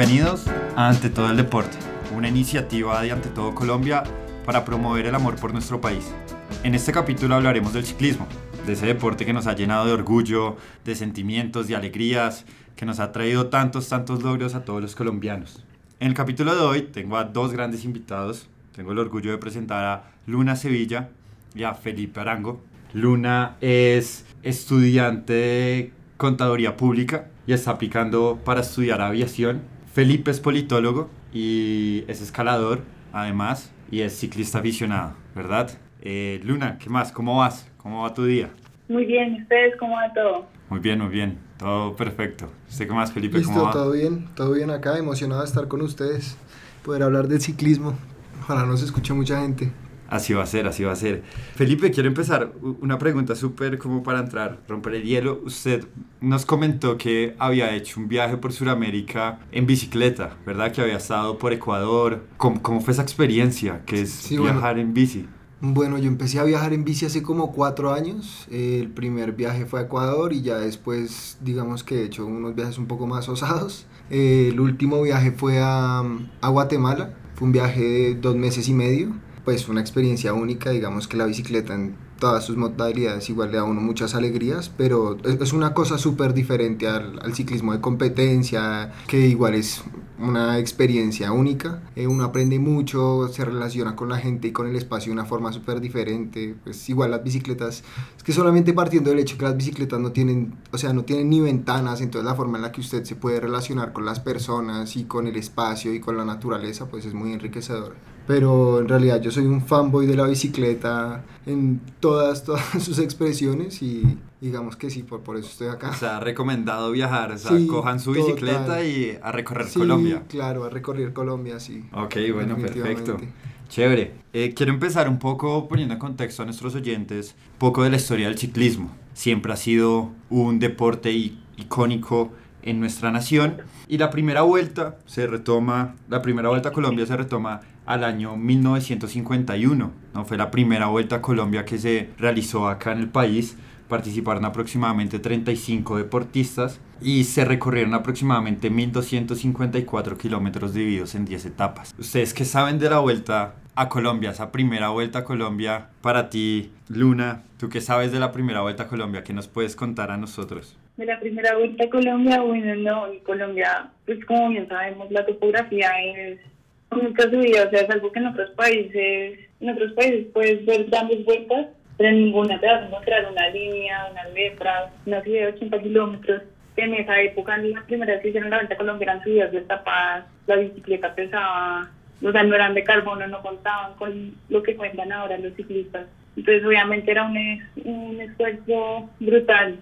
Bienvenidos a Ante Todo el Deporte, una iniciativa de Ante Todo Colombia para promover el amor por nuestro país. En este capítulo hablaremos del ciclismo, de ese deporte que nos ha llenado de orgullo, de sentimientos, de alegrías, que nos ha traído tantos, tantos logros a todos los colombianos. En el capítulo de hoy tengo a dos grandes invitados. Tengo el orgullo de presentar a Luna Sevilla y a Felipe Arango. Luna es estudiante de contaduría pública y está aplicando para estudiar aviación. Felipe es politólogo y es escalador, además, y es ciclista aficionado, ¿verdad? Eh, Luna, ¿qué más? ¿Cómo vas? ¿Cómo va tu día? Muy bien, ¿ustedes cómo va todo? Muy bien, muy bien, todo perfecto. ¿Usted qué más, Felipe? Listo, ¿Cómo va? todo bien, todo bien acá, emocionado de estar con ustedes, poder hablar del ciclismo. Ojalá nos escuche mucha gente. Así va a ser, así va a ser. Felipe, quiero empezar una pregunta súper como para entrar, romper el hielo. Usted nos comentó que había hecho un viaje por Sudamérica en bicicleta, ¿verdad? Que había estado por Ecuador. ¿Cómo, cómo fue esa experiencia? que es Sí, bueno. viajar en bici? Bueno, yo empecé a viajar en bici hace como cuatro años. El primer viaje fue a Ecuador y ya después, digamos que he hecho unos viajes un poco más osados. El último viaje fue a, a Guatemala. Fue un viaje de dos meses y medio. Pues una experiencia única, digamos que la bicicleta en todas sus modalidades igual le da a uno muchas alegrías, pero es, una cosa súper diferente al, ciclismo de competencia, que igual es una experiencia única. Eh, uno aprende mucho, se relaciona con la gente y con el espacio de una forma súper diferente. Pues igual las bicicletas, es que solamente partiendo del hecho que las bicicletas no tienen, o sea, no tienen ni ventanas, entonces la forma en la que usted se puede relacionar con las personas y con el espacio y con la naturaleza, pues es muy enriquecedor. Pero en realidad yo soy un fanboy de la bicicleta en todas, todas sus expresiones y digamos que sí, por, por eso estoy acá. O sea, recomendado viajar, o sea, Sí, cojan su total. bicicleta y a recorrer Sí, Colombia. claro, a recorrer Colombia, sí. Ok, bueno, perfecto. Chévere. Eh, quiero empezar un poco poniendo en contexto a nuestros oyentes un poco de la historia del ciclismo. Siempre ha sido un deporte icónico en nuestra nación y la primera vuelta se retoma, la primera vuelta a Colombia se retoma al año 1951, ¿no? Fue la primera vuelta a Colombia que se realizó acá en el país. Participaron aproximadamente 35 deportistas y se recorrieron aproximadamente 1.254 kilómetros divididos en 10 etapas. ¿Ustedes qué saben de la vuelta a Colombia, esa primera vuelta a Colombia para ti, Luna? ¿Tú qué sabes de la primera vuelta a Colombia? ¿Qué nos puedes contar a nosotros? De la primera vuelta a Colombia, bueno, no, en Colombia, pues como bien sabemos, la topografía es nunca subida, o sea, es algo que en otros países, en otros países puedes ver grandes vueltas, pero en ninguna te vas a encontrar una línea, unas letras, una subida de 80 kilómetros. En esa época, en las primeras que hicieron la vuelta a Colombia eran subidas destapadas, la bicicleta pesaba, o sea, no eran de carbono, no contaban con lo que cuentan ahora los ciclistas. Entonces, obviamente era un, es- un esfuerzo brutal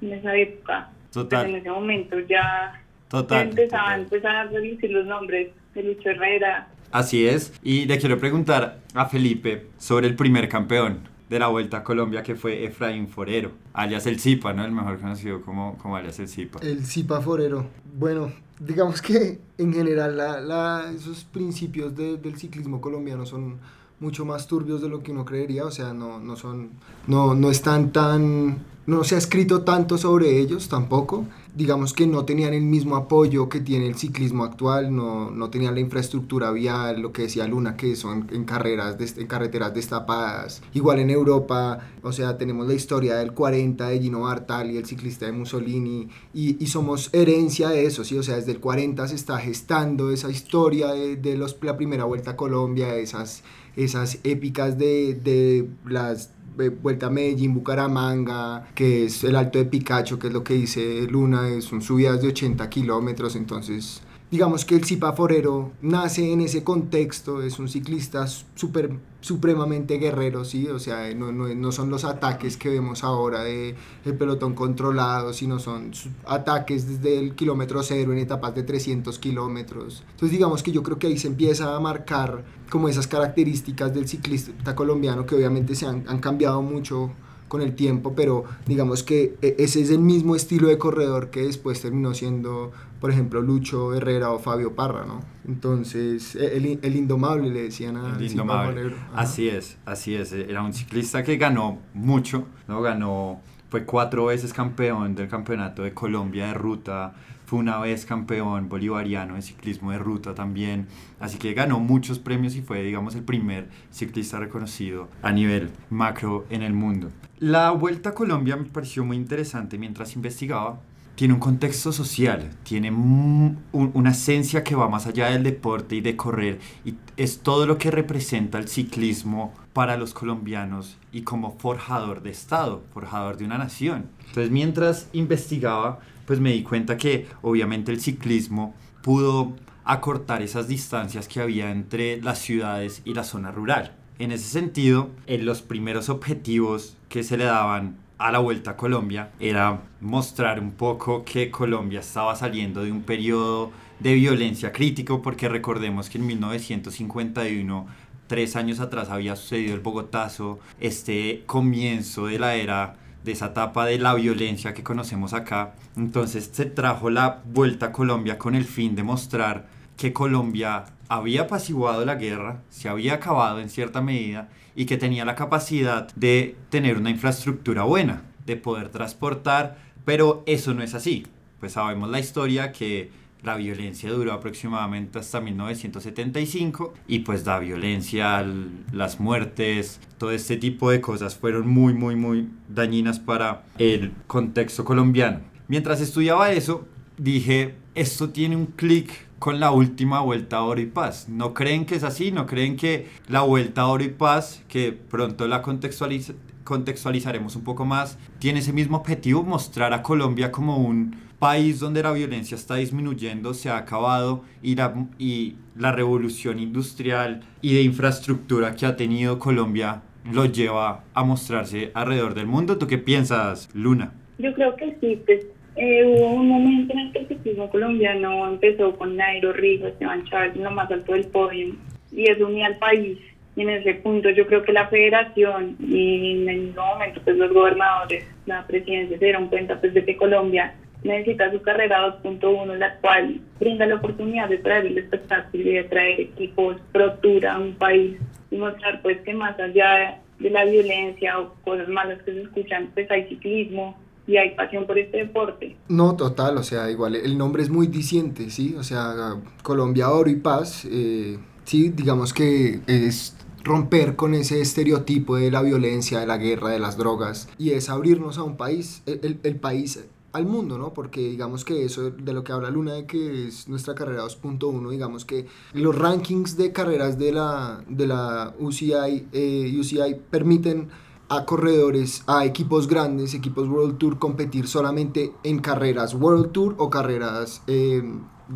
en esa época. Pues en Total, ese momento ya, ya total. empezaban total. pues, a reducir los nombres de Lucho Herrera. Así es. Y le quiero preguntar a Felipe sobre el primer campeón de la Vuelta a Colombia que fue Efraín Forero, alias el Zipa, ¿no? El mejor conocido como, como alias el Zipa. El Zipa Forero. Bueno, digamos que en general la, la- esos principios de- del ciclismo colombiano son mucho más turbios de lo que uno creería, o sea, no, no son, no, no están tan, no se ha escrito tanto sobre ellos tampoco. Digamos que no tenían el mismo apoyo que tiene el ciclismo actual, no, no tenían la infraestructura vial, lo que decía Luna, que son en carreras, des- en carreteras destapadas. Igual en Europa, o sea, tenemos la historia del 40 de Gino Bartali, el ciclista de Mussolini, y, y somos herencia de eso, ¿sí? O sea, desde el 40 se está gestando esa historia de, de los, la primera vuelta a Colombia, esas, esas épicas de, de las eh, Vuelta a Medellín, Bucaramanga, que es el Alto de Picacho, que es lo que dice Luna, son subidas de 80 kilómetros, entonces digamos que el Zipa Forero nace en ese contexto, es un ciclista súper supremamente guerrero, ¿sí? O sea, no, no, no son los ataques que vemos ahora de el pelotón controlado, sino son ataques desde el kilómetro cero en etapas de 300 kilómetros. Entonces digamos que yo creo que ahí se empieza a marcar como esas características del ciclista colombiano que obviamente se han, han cambiado mucho con el tiempo, pero digamos que e- ese es el mismo estilo de corredor que después terminó siendo, por ejemplo, Lucho Herrera o Fabio Parra, ¿no? Entonces, e- el, el indomable le decían a El indomable. Así es, así es. Era un ciclista que ganó mucho, ¿no? Ganó fue cuatro veces campeón del campeonato de Colombia de ruta, fue una vez campeón bolivariano de ciclismo de ruta también, así que ganó muchos premios y fue, digamos, el primer ciclista reconocido a nivel macro en el mundo. La Vuelta a Colombia me pareció muy interesante mientras investigaba. Tiene un contexto social, tiene una esencia que va más allá del deporte y de correr, y es todo lo que representa el ciclismo para los colombianos y como forjador de Estado, forjador de una nación. Entonces, mientras investigaba, pues me di cuenta que obviamente el ciclismo pudo acortar esas distancias que había entre las ciudades y la zona rural. En ese sentido, en los primeros objetivos que se le daban a la Vuelta a Colombia era mostrar un poco que Colombia estaba saliendo de un periodo de violencia crítico, porque recordemos que en 1951, tres años atrás, había sucedido el Bogotazo, este comienzo de la era de esa etapa de la violencia que conocemos acá. Entonces se trajo la vuelta a Colombia con el fin de mostrar que Colombia había apaciguado la guerra, se había acabado en cierta medida y que tenía la capacidad de tener una infraestructura buena, de poder transportar, pero eso no es así. Pues sabemos la historia que la violencia duró aproximadamente hasta 1975 y pues la violencia, las muertes, todo este tipo de cosas fueron muy, muy, muy dañinas para el contexto colombiano. Mientras estudiaba eso, dije, esto tiene un clic con la última vuelta a Oro y Paz. ¿No creen que es así? ¿No creen que la vuelta a Oro y Paz, que pronto la contextualizaremos un poco más, tiene ese mismo objetivo, mostrar a Colombia como un país donde la violencia está disminuyendo, se ha acabado y la, y la revolución industrial y de infraestructura que ha tenido Colombia lo lleva a mostrarse alrededor del mundo. ¿Tú qué piensas, Luna? Yo creo que sí, pues eh, hubo un momento en el que el ciclismo colombiano empezó con Nairo, Rigo, Esteban Chávez lo más alto del podio y eso unía al país. Y en ese punto yo creo que la federación y en el momento pues los gobernadores, la presidencia se dieron cuenta pues de que Colombia necesita su carrera 2.1, la cual brinda la oportunidad de traer el espectáculo y de traer equipos pro tour a un país y mostrar pues que más allá de la violencia o cosas malas que se escuchan, pues hay ciclismo y hay pasión por este deporte. No, total, o sea, igual el nombre es muy diciente, ¿sí? O sea, Colombia Oro y Paz, eh, sí, digamos que es romper con ese estereotipo de la violencia, de la guerra, de las drogas, y es abrirnos a un país, el, el país al mundo, ¿no? Porque digamos que eso de lo que habla Luna, de que es nuestra carrera 2.1, digamos que los rankings de carreras de la, de la UCI, eh, UCI permiten a corredores, a equipos grandes, equipos World Tour, competir solamente en carreras World Tour o carreras eh,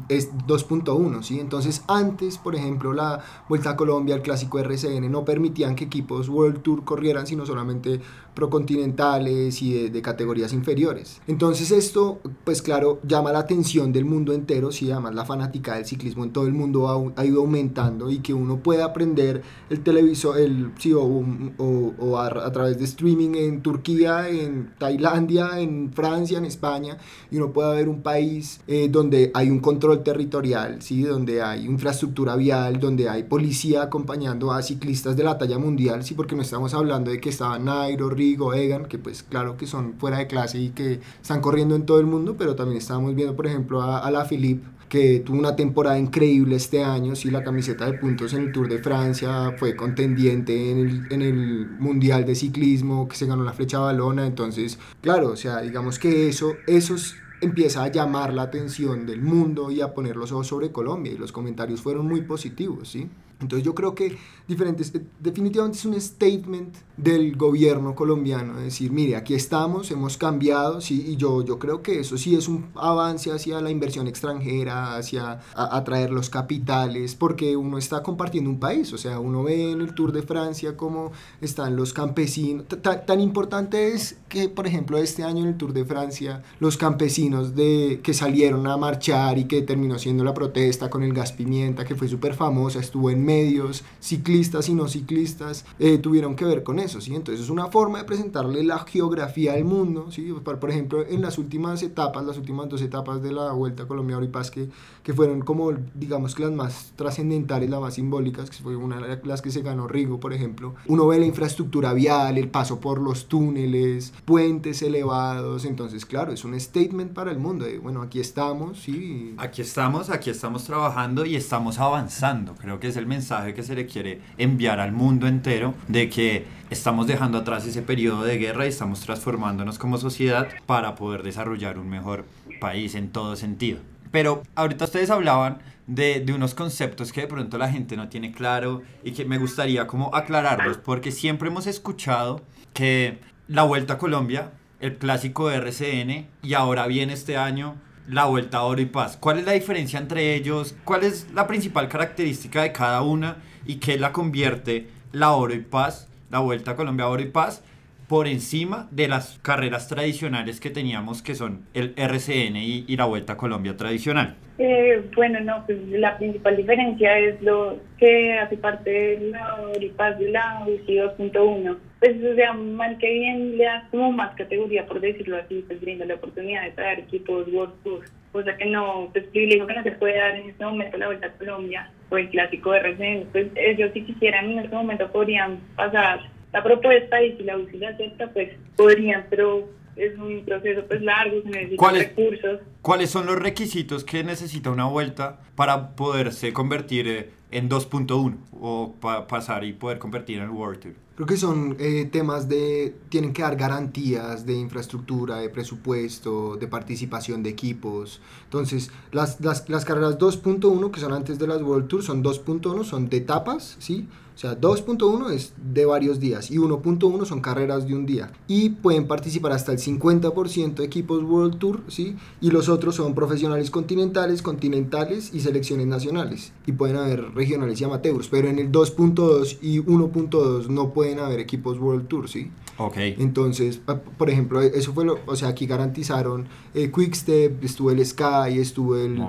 es 2.1, ¿sí? Entonces antes, por ejemplo, la Vuelta a Colombia, el clásico RCN, no permitían que equipos World Tour corrieran, sino solamente procontinentales y de, categorías inferiores. Entonces esto, pues claro, llama la atención del mundo entero, sí, además la fanática del ciclismo en todo el mundo ha, ido aumentando y que uno pueda aprender el televisor, el, sí, o, o, a, través de streaming en Turquía, en Tailandia, en Francia, en España, y uno pueda ver un país eh, donde hay un control territorial, ¿sí? donde hay infraestructura vial, donde hay policía acompañando a ciclistas de la talla mundial, ¿sí? porque no estamos hablando de que estaba Nairo, Río, Egan, que pues claro que son fuera de clase y que están corriendo en todo el mundo, pero también estábamos viendo, por ejemplo, a, la Philippe, que tuvo una temporada increíble este año, sí, la camiseta de puntos en el Tour de Francia, fue contendiente en el, en el Mundial de Ciclismo, que se ganó la flecha balona, entonces, claro, o sea, digamos que eso, esos empieza a llamar la atención del mundo y a poner los ojos sobre Colombia, y los comentarios fueron muy positivos, ¿sí? Entonces yo creo que diferentes, eh, definitivamente es un statement del gobierno colombiano, decir, mire, aquí estamos, hemos cambiado, sí, y yo, yo creo que eso sí es un avance hacia la inversión extranjera, hacia atraer los capitales, porque uno está compartiendo un país, o sea, uno ve en el Tour de Francia cómo están los campesinos, tan importante es que, por ejemplo, este año en el Tour de Francia, los campesinos de, que salieron a marchar y que terminó siendo la protesta con el gas pimienta, que fue súper famosa, estuvo en medios, ciclistas y no ciclistas, eh, tuvieron que ver con eso, ¿sí? Entonces es una forma de presentarle la geografía al mundo, ¿sí? Por, ejemplo, en las últimas etapas, las últimas dos etapas de la Vuelta a Colombia Paz que, que fueron como, digamos que las más trascendentales, las más simbólicas, que fue una de las que se ganó Rigo, por ejemplo, uno ve la infraestructura vial, el paso por los túneles, puentes elevados, entonces claro, es un statement para el mundo, de, bueno, aquí estamos, sí. Aquí estamos, aquí estamos trabajando y estamos avanzando, creo que es el mensaje que se le quiere enviar al mundo entero de que estamos dejando atrás ese periodo de guerra y estamos transformándonos como sociedad para poder desarrollar un mejor país en todo sentido. Pero ahorita ustedes hablaban de, de, unos conceptos que de pronto la gente no tiene claro y que me gustaría como aclararlos, porque siempre hemos escuchado que la Vuelta a Colombia, el clásico de RCN, y ahora viene este año la Vuelta a Oro y Paz. ¿Cuál es la diferencia entre ellos? ¿Cuál es la principal característica de cada una y qué la convierte la Oro y Paz, la Vuelta a Colombia Oro y Paz, por encima de las carreras tradicionales que teníamos, que son el RCN y, la Vuelta a Colombia tradicional? Eh, bueno, no, pues la principal diferencia es lo que hace parte de la Oripaz de la UCI 2.1. Pues, o sea, mal que bien le da como más categoría, por decirlo así, pues brinda la oportunidad de traer equipos World Tour, cosa que no, pues privilegio que no se puede dar en este momento la Vuelta a Colombia o el clásico de RCN. Pues ellos si quisieran en este momento podrían pasar la propuesta y si la UCI la acepta, pues podrían, pero es un proceso pues largo, se necesitan recursos. ¿Cuáles son los requisitos que necesita una vuelta para poderse convertir eh, en 2.1 o para pasar y poder convertir en World Tour? Creo que son eh, temas de, tienen que dar garantías de infraestructura, de presupuesto, de participación de equipos. Entonces, las, las, las carreras 2.1, que son antes de las World Tour, son 2.1, son de etapas, ¿sí? O sea, 2.1 es de varios días y 1.1 son carreras de un día. Y pueden participar hasta el 50% de equipos World Tour, ¿sí? Y los otros son profesionales continentales, continentales y selecciones nacionales. Y pueden haber regionales y amateurs, pero en el 2.2 y 1.2 no pueden haber equipos World Tour, ¿sí? Ok. Entonces, por ejemplo, eso fue lo, o sea, aquí garantizaron el Quickstep, estuvo el Sky, estuvo el,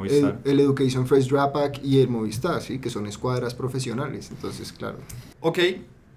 el, Education First Drapac y el Movistar, ¿sí? Que son escuadras profesionales, entonces, claro. Ok,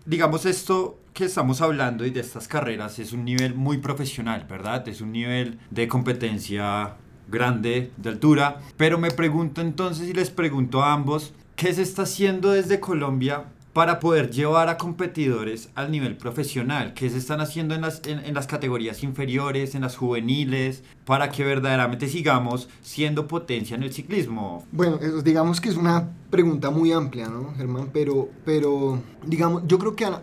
digamos esto que estamos hablando y de estas carreras es un nivel muy profesional, ¿verdad? Es un nivel de competencia grande, de altura, pero me pregunto entonces y les pregunto a ambos, ¿qué se está haciendo desde Colombia para poder llevar a competidores al nivel profesional, ¿Qué se están haciendo en las, en las categorías inferiores, en las juveniles, para que verdaderamente sigamos siendo potencia en el ciclismo? Bueno, digamos que es una pregunta muy amplia, ¿no, Germán? Pero, pero digamos, yo creo que a,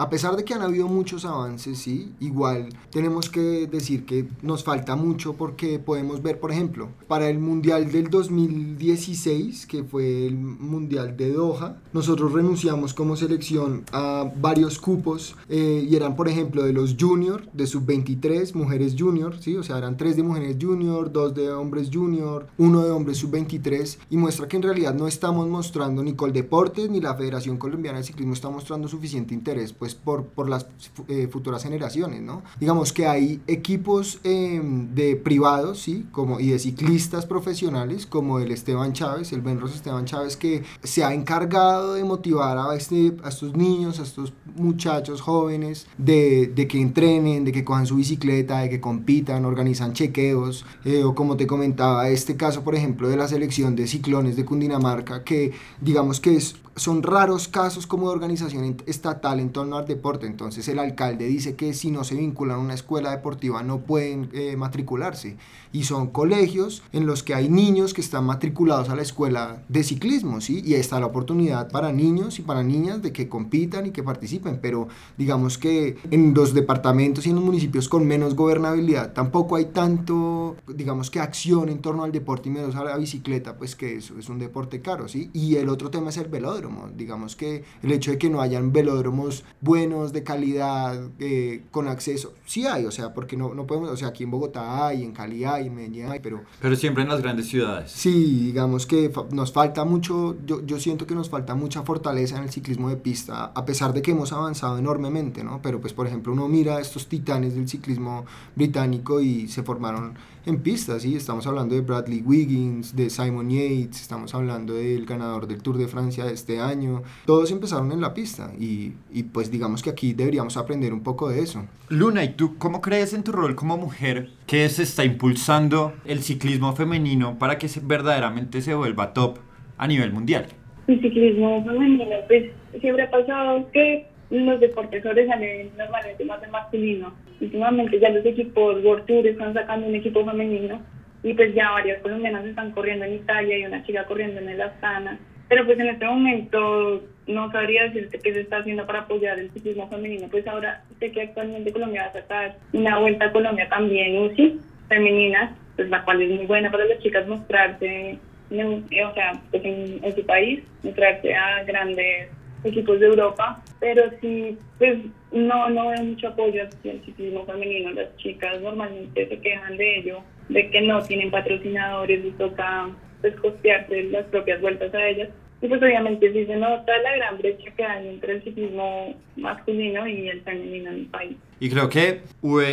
a, pesar de que han habido muchos avances, sí, igual tenemos que decir que nos falta mucho porque podemos ver, por ejemplo, para el Mundial del 2016, que fue el Mundial de Doha, nosotros renunciamos como selección a varios cupos eh, y eran, por ejemplo, de los junior, de sub-23, mujeres junior, sí, o sea, eran tres de mujeres junior, dos de hombres junior, uno de hombres sub-23 y muestra que en realidad no estamos mostrando ni Coldeportes ni la Federación Colombiana de Ciclismo está mostrando suficiente interés pues por, por las eh, futuras generaciones, ¿no? Digamos que hay equipos em, de privados, ¿sí? Como, y de ciclistas profesionales como el Esteban Chávez, el Benros Esteban Chávez, que se ha encargado de motivar a, este, a estos niños, a estos muchachos jóvenes, de, de que entrenen, de que cojan su bicicleta, de que compitan, organizan chequeos, eh, o como te comentaba, este caso, por ejemplo, de la selección de ciclones de Cundinamarca, que digamos que es son raros casos como de organización estatal en torno deporte. Entonces el alcalde dice que si no se vinculan a una escuela deportiva no pueden eh, matricularse. Y son colegios en los que hay niños que están matriculados a la escuela de ciclismo, ¿sí? Y está la oportunidad para niños y para niñas de que compitan y que participen. Pero digamos que en los departamentos y en los municipios con menos gobernabilidad tampoco hay tanto, digamos que acción en torno al deporte y menos a la bicicleta, pues que eso es un deporte caro, ¿sí? Y el otro tema es el velódromo Digamos que el hecho de que no hayan velódromos buenos, de calidad, eh, con acceso. Sí hay, o sea, porque no, no podemos, o sea, aquí en Bogotá hay, en Cali hay, en Medellín hay, pero... Pero siempre en las grandes ciudades. Sí, digamos que nos falta mucho, yo, yo siento que nos falta mucha fortaleza en el ciclismo de pista, a pesar de que hemos avanzado enormemente, ¿no? Pero pues, por ejemplo, uno mira a estos titanes del ciclismo británico y se formaron en pistas, ¿sí? Estamos hablando de Bradley Wiggins, de Simon Yates, estamos hablando del ganador del Tour de Francia de este año. Todos empezaron en la pista y, y pues digamos que aquí deberíamos aprender un poco de eso. Luna, ¿y tú cómo crees en tu rol como mujer que se está impulsando el ciclismo femenino para que se, verdaderamente se vuelva top a nivel mundial? El ciclismo femenino, pues siempre ha pasado que los deportes sobresalen normalmente más de masculino. Últimamente ya los equipos World Tour están sacando un equipo femenino y pues ya varias colombianas están corriendo en Italia y una chica corriendo en el Astana. Pero pues en este momento no sabría decirte qué se está haciendo para apoyar el ciclismo femenino. Pues ahora sé que actualmente Colombia va a sacar una vuelta a Colombia también UCI femenina, pues la cual es muy buena para las chicas mostrarse, o sea, pues en, en su país, mostrarse a grandes equipos de Europa, pero sí, pues no, no veo mucho apoyo hacia el ciclismo femenino. Las chicas normalmente se quejan de ello, de que no tienen patrocinadores, y toca pues costearse las propias vueltas a ellas. Y pues obviamente sí se nota la gran brecha que hay entre el ciclismo masculino y el femenino en el país. Y creo que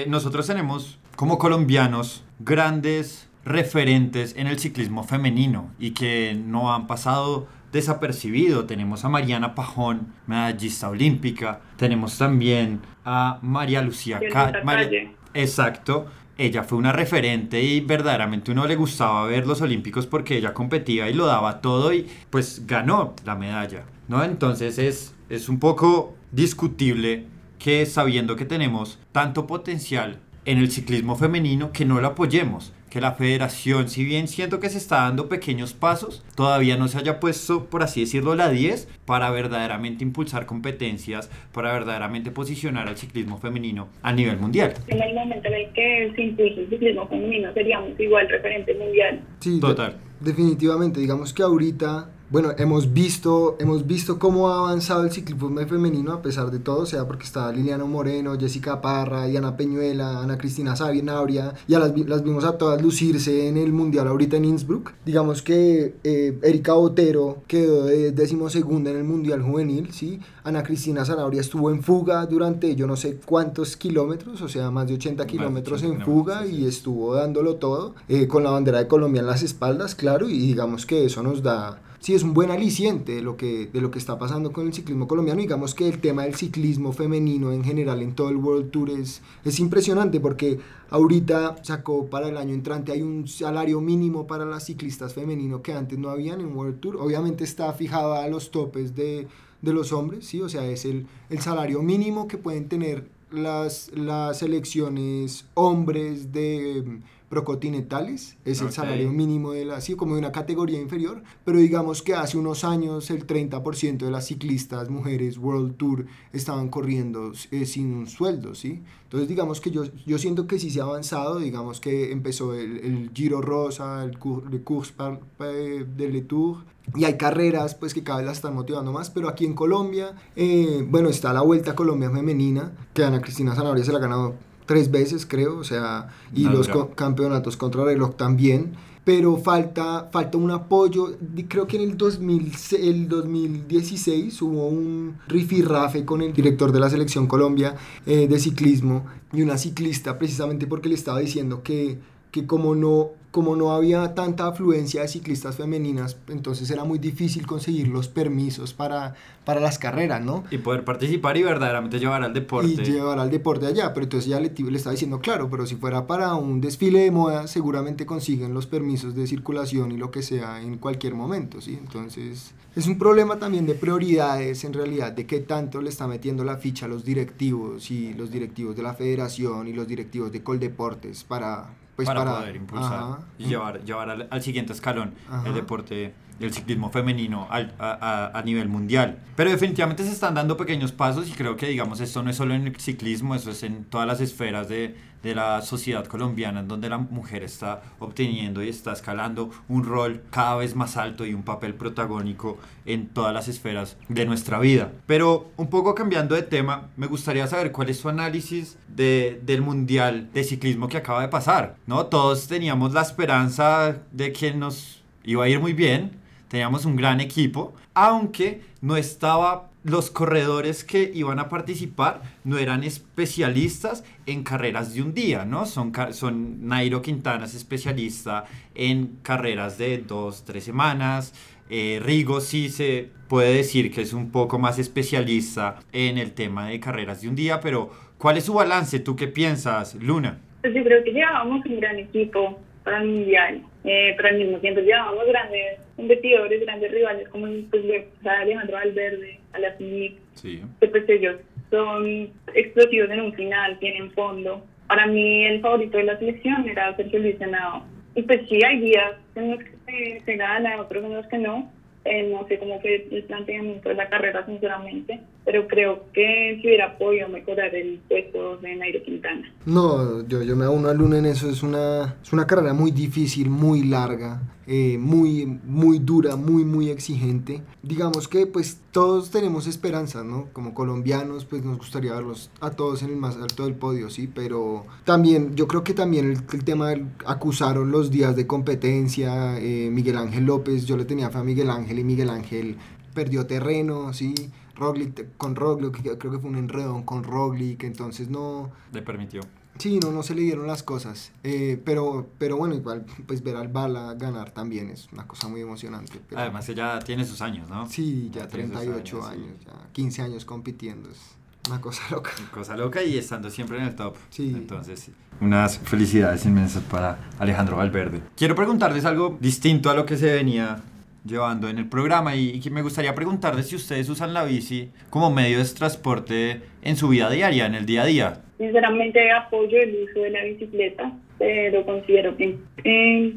nosotros tenemos como colombianos grandes referentes en el ciclismo femenino y que no han pasado desapercibido. Tenemos a Mariana Pajón, medallista olímpica. Tenemos también a María Lucía Calle. Exacto. Ella fue una referente y verdaderamente uno le gustaba ver los olímpicos porque ella competía y lo daba todo y pues ganó la medalla, ¿no? Entonces es, es un poco discutible que sabiendo que tenemos tanto potencial en el ciclismo femenino que no lo apoyemos que la federación, si bien siento que se está dando pequeños pasos, todavía no se haya puesto, por así decirlo, la 10 para verdaderamente impulsar competencias, para verdaderamente posicionar al ciclismo femenino a nivel mundial. En el momento en el que se impulsa el ciclismo femenino seríamos igual referente mundial. Sí, total. definitivamente, digamos que ahorita bueno, hemos visto, hemos visto cómo ha avanzado el ciclismo femenino a pesar de todo, o sea, porque está Liliano Moreno, Jessica Parra, Diana Peñuela, Ana Cristina Sabinauria, ya las, las vimos a todas lucirse en el Mundial ahorita en Innsbruck. Digamos que eh, Erika Botero quedó de décimo segunda en el Mundial Juvenil, ¿sí? Ana Cristina Zanabria estuvo en fuga durante yo no sé cuántos kilómetros, o sea, más de 80 kilómetros en fuga y estuvo dándolo todo, eh, con la bandera de Colombia en las espaldas, claro, y digamos que eso nos da sí es un buen aliciente de lo, que, de lo que está pasando con el ciclismo colombiano. Digamos que el tema del ciclismo femenino en general en todo el World Tour es, es impresionante porque ahorita sacó para el año entrante hay un salario mínimo para las ciclistas femeninos que antes no habían en World Tour. Obviamente está fijado a los topes de, de los hombres, ¿sí? o sea, es el, el salario mínimo que pueden tener las, las selecciones hombres de procontinentales, es el salario mínimo de la, así como de una categoría inferior, pero digamos que hace unos años el 30% de las ciclistas mujeres World Tour estaban corriendo eh, sin un sueldo, ¿sí? Entonces digamos que yo, yo siento que sí se ha avanzado, digamos que empezó el, el Giro Rosa, el, el Course de Le Tour, y hay carreras pues que cada vez las están motivando más, pero aquí en Colombia, eh, bueno, está la Vuelta a Colombia Femenina, que Ana Cristina Zanabria se la ha ganado tres veces, creo, o sea, y los campeonatos contra reloj también, pero falta, falta un apoyo. Creo que en el, 2000, el 2016 hubo un rifirrafe con el director de la selección Colombia eh, de ciclismo y una ciclista, precisamente porque le estaba diciendo que, que como no como no había tanta afluencia de ciclistas femeninas, entonces era muy difícil conseguir los permisos para, para las carreras, ¿no? Y poder participar y verdaderamente llevar al deporte. Y llevar al deporte allá, pero entonces ya le, le estaba diciendo, claro, pero si fuera para un desfile de moda, seguramente consiguen los permisos de circulación y lo que sea en cualquier momento, ¿sí? Entonces es un problema también de prioridades en realidad, de qué tanto le está metiendo la ficha a los directivos y los directivos de la federación y los directivos de Coldeportes para pues para, poder impulsar y llevar, llevar al, siguiente escalón el deporte el ciclismo femenino al, a, a, nivel mundial. Pero definitivamente se están dando pequeños pasos y creo que, digamos, esto no es solo en el ciclismo, eso es en todas las esferas de, de la sociedad colombiana en donde la mujer está obteniendo y está escalando un rol cada vez más alto y un papel protagónico en todas las esferas de nuestra vida. Pero un poco cambiando de tema, me gustaría saber cuál es su análisis de, del Mundial de Ciclismo que acaba de pasar. ¿no? Todos teníamos la esperanza de que nos iba a ir muy bien, teníamos un gran equipo, aunque no estaba los corredores que iban a participar no eran especialistas en carreras de un día, ¿no? Son, son Nairo Quintana es especialista en carreras de dos, tres semanas. Eh, Rigo sí se puede decir que es un poco más especialista en el tema de carreras de un día, pero ¿cuál es su balance? ¿Tú qué piensas, Luna? Pues yo creo que llevábamos un gran equipo para el Mundial, eh, pero al mismo tiempo llevábamos grandes competidores, grandes rivales como pues, Alejandro Valverde, Alaphilippe, sí. que pues ellos son explosivos en un final, tienen fondo. Para mí el favorito de la selección era Sergio Luis Senado. Y pues sí, hay días en los que se, se gana, otros en los que no, eh, no sé cómo fue el planteamiento de la carrera, sinceramente, pero creo que si hubiera podido mejorar el puesto de Nairo Quintana. No, yo, yo me uno a Luna en eso, es una, es una carrera muy difícil, muy larga, eh, muy, muy dura, muy, muy exigente. Digamos que pues todos tenemos esperanzas, ¿no? Como colombianos, pues nos gustaría verlos a todos en el más alto del podio, sí, pero también, yo creo que también el, tema, acusaron los días de competencia, eh, Miguel Ángel López, yo le tenía fe a Miguel Ángel y Miguel Ángel perdió terreno, sí. Roglic con Roglic, creo que fue un enredón con Roglic, entonces no... Le permitió. Sí, no, no se le dieron las cosas. Eh, pero, pero bueno, igual, pues ver al Bala ganar también es una cosa muy emocionante. Además, ella tiene sus años, ¿no? Sí, ya, 38 años, ya 15 años compitiendo. Es una cosa loca. Una cosa loca y estando siempre en el top. Sí. Entonces, unas felicidades inmensas para Alejandro Valverde. Quiero preguntarles algo distinto a lo que se venía llevando en el programa y, que me gustaría preguntarles si ustedes usan la bici como medio de transporte en su vida diaria, en el día a día. Sinceramente apoyo el uso de la bicicleta, pero considero que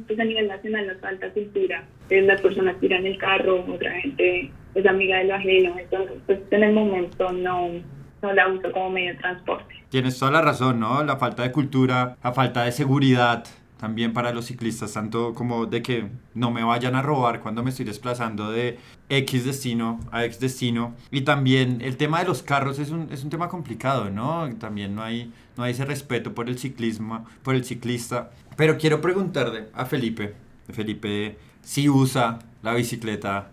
pues a nivel nacional nos falta cultura. las personas tiran el carro, otra gente es amiga de lo ajeno, entonces pues en el momento no, no la uso como medio de transporte. Tienes toda la razón, ¿no? La falta de cultura, la falta de seguridad también para los ciclistas, tanto como de que no me vayan a robar cuando me estoy desplazando de X destino a X destino. Y también el tema de los carros es un, es un tema complicado, ¿no? También no hay, no hay ese respeto por el ciclismo, por el ciclista. Pero quiero preguntarle a Felipe, Felipe, si usa la bicicleta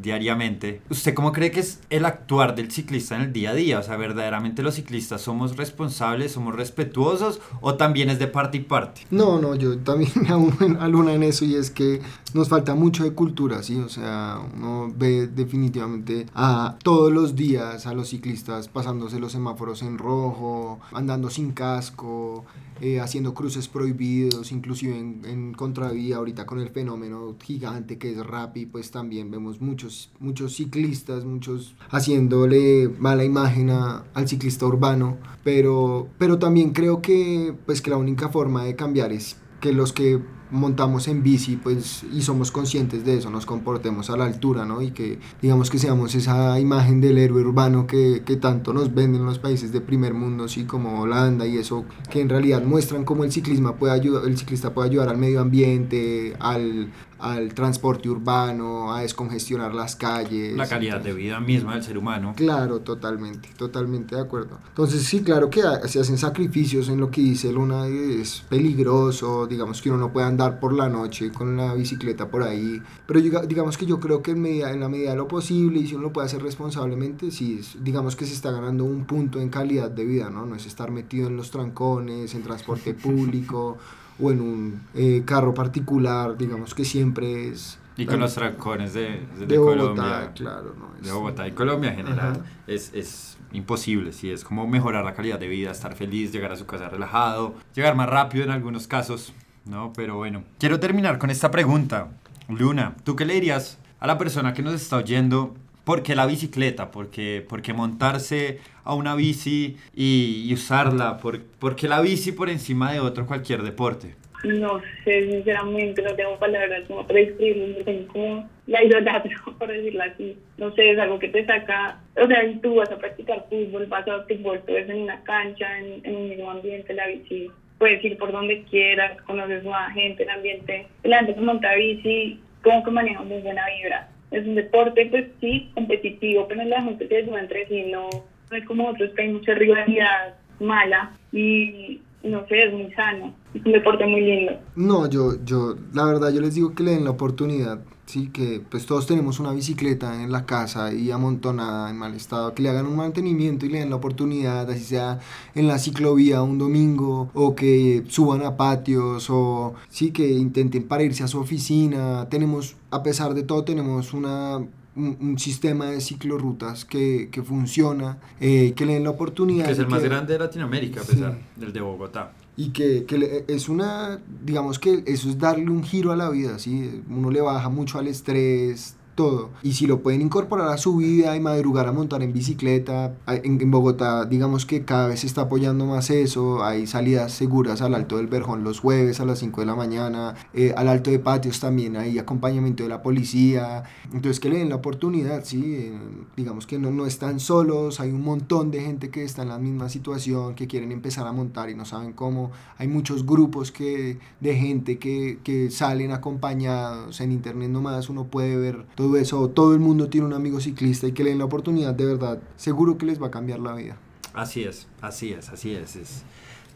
diariamente. ¿Usted cómo cree que es el actuar del ciclista en el día a día? O sea, ¿verdaderamente los ciclistas somos responsables, somos respetuosos o también es de parte y parte? No, no, yo también me uno a Luna en eso y es que nos falta mucho de cultura, ¿sí? O sea, uno ve definitivamente a todos los días a los ciclistas pasándose los semáforos en rojo, andando sin casco, eh, haciendo cruces prohibidos, inclusive en, en, contravía, ahorita con el fenómeno gigante que es Rappi, pues también vemos muchos, muchos ciclistas, muchos haciéndole mala imagen al ciclista urbano, pero, pero también creo que, pues, que la única forma de cambiar es que los que montamos en bici pues y somos conscientes de eso, nos comportemos a la altura, ¿no? Y que digamos que seamos esa imagen del héroe urbano que, tanto nos venden los países de primer mundo, así como Holanda y eso, que en realidad muestran cómo el ciclismo puede ayudar, el ciclista puede ayudar al medio ambiente, al, al transporte urbano, a descongestionar las calles. La calidad de vida misma del ser humano. Claro, totalmente, totalmente de acuerdo. Entonces sí, claro que se hacen sacrificios en lo que dice Luna, es peligroso, digamos que uno no puede andar por la noche con la bicicleta por ahí, pero digamos que yo creo que en, medida, en la medida de lo posible y si uno lo puede hacer responsablemente, sí, digamos que se está ganando un punto en calidad de vida, ¿no? No es estar metido en los trancones, en transporte público o en un eh, carro particular, digamos que siempre es... Y con los trancones de, de, Colombia. claro. No, de Bogotá y Colombia en general. Es, es, imposible, sí, es como mejorar la calidad de vida, estar feliz, llegar a su casa relajado, llegar más rápido en algunos casos, ¿no? Pero bueno, quiero terminar con esta pregunta. Luna, ¿tú qué le dirías a la persona que nos está oyendo ¿Por qué la bicicleta? ¿Por qué, montarse a una bici y, usarla? ¿Por, qué la bici por encima de otro cualquier deporte? No sé, sinceramente no tengo palabras como para describirlo, tengo como la idolatro, por decirlo así. No sé, es algo que te saca, o sea, tú vas a practicar fútbol, vas a fútbol, tú ves en una cancha, en, un mismo ambiente, la bici puedes ir por donde quieras, conoces nueva gente, el ambiente, la gente que monta bici, como que maneja muy buena vibra. Es un deporte, pues sí, competitivo, pero la gente se ayuda entre sí, no, no es como otros que hay mucha rivalidad mala y no sé, es muy sano, un deporte muy lindo. No, yo, yo, la verdad, yo les digo que le den la oportunidad, sí, que pues todos tenemos una bicicleta en la casa y amontonada en mal estado, que le hagan un mantenimiento y le den la oportunidad, así sea en la ciclovía un domingo, o que suban a patios, o sí, que intenten para irse a su oficina, tenemos, a pesar de todo, tenemos una un, sistema de ciclorrutas que, que funciona, eh, que le den la oportunidad. Que es el más grande de Latinoamérica, a pesar del de Bogotá. Y que, que, es una, digamos que eso es darle un giro a la vida, ¿sí? Uno le baja mucho al estrés, todo. Y si lo pueden incorporar a su vida y madrugar a montar en bicicleta, en, Bogotá digamos que cada vez se está apoyando más eso, hay salidas seguras al Alto del Verjón los jueves a las 5 de la mañana, eh, al Alto de Patios también hay acompañamiento de la policía, entonces que le den la oportunidad, ¿sí? Eh, digamos que no, no están solos, hay un montón de gente que está en la misma situación, que quieren empezar a montar y no saben cómo, hay muchos grupos que, de gente que, que salen acompañados, en internet nomás uno puede ver todo eso, todo el mundo tiene un amigo ciclista y que le den la oportunidad, de verdad, seguro que les va a cambiar la vida. Así es, así es, así es. es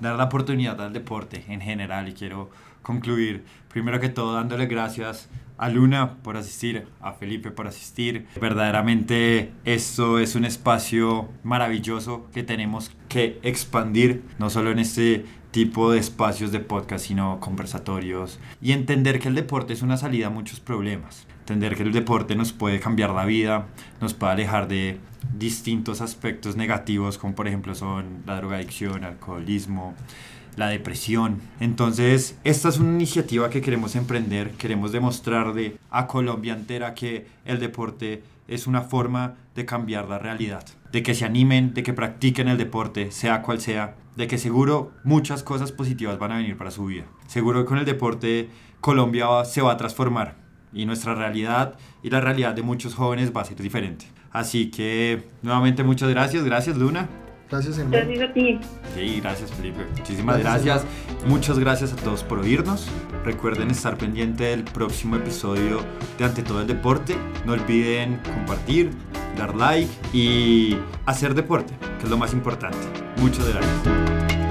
dar la oportunidad al deporte en general y quiero concluir primero que todo dándole gracias a Luna por asistir, a Felipe por asistir. Verdaderamente esto es un espacio maravilloso que tenemos que expandir, no solo en este tipo de espacios de podcast, sino conversatorios y entender que el deporte es una salida a muchos problemas entender que el deporte nos puede cambiar la vida, nos puede alejar de distintos aspectos negativos como por ejemplo son la drogadicción, alcoholismo, la depresión. Entonces, esta es una iniciativa que queremos emprender, queremos demostrarle a Colombia entera que el deporte es una forma de cambiar la realidad, de que se animen, de que practiquen el deporte, sea cual sea, de que seguro muchas cosas positivas van a venir para su vida. Seguro que con el deporte Colombia se va a transformar y nuestra realidad y la realidad de muchos jóvenes va a ser diferente. Así que nuevamente muchas gracias, gracias Luna. Gracias, hermano. Gracias a ti. Sí, gracias Felipe. Muchísimas gracias. Muchas gracias a todos por oírnos. Recuerden estar pendiente del próximo episodio de Ante todo el deporte. No olviden compartir, dar like y hacer deporte, que es lo más importante. Muchas gracias.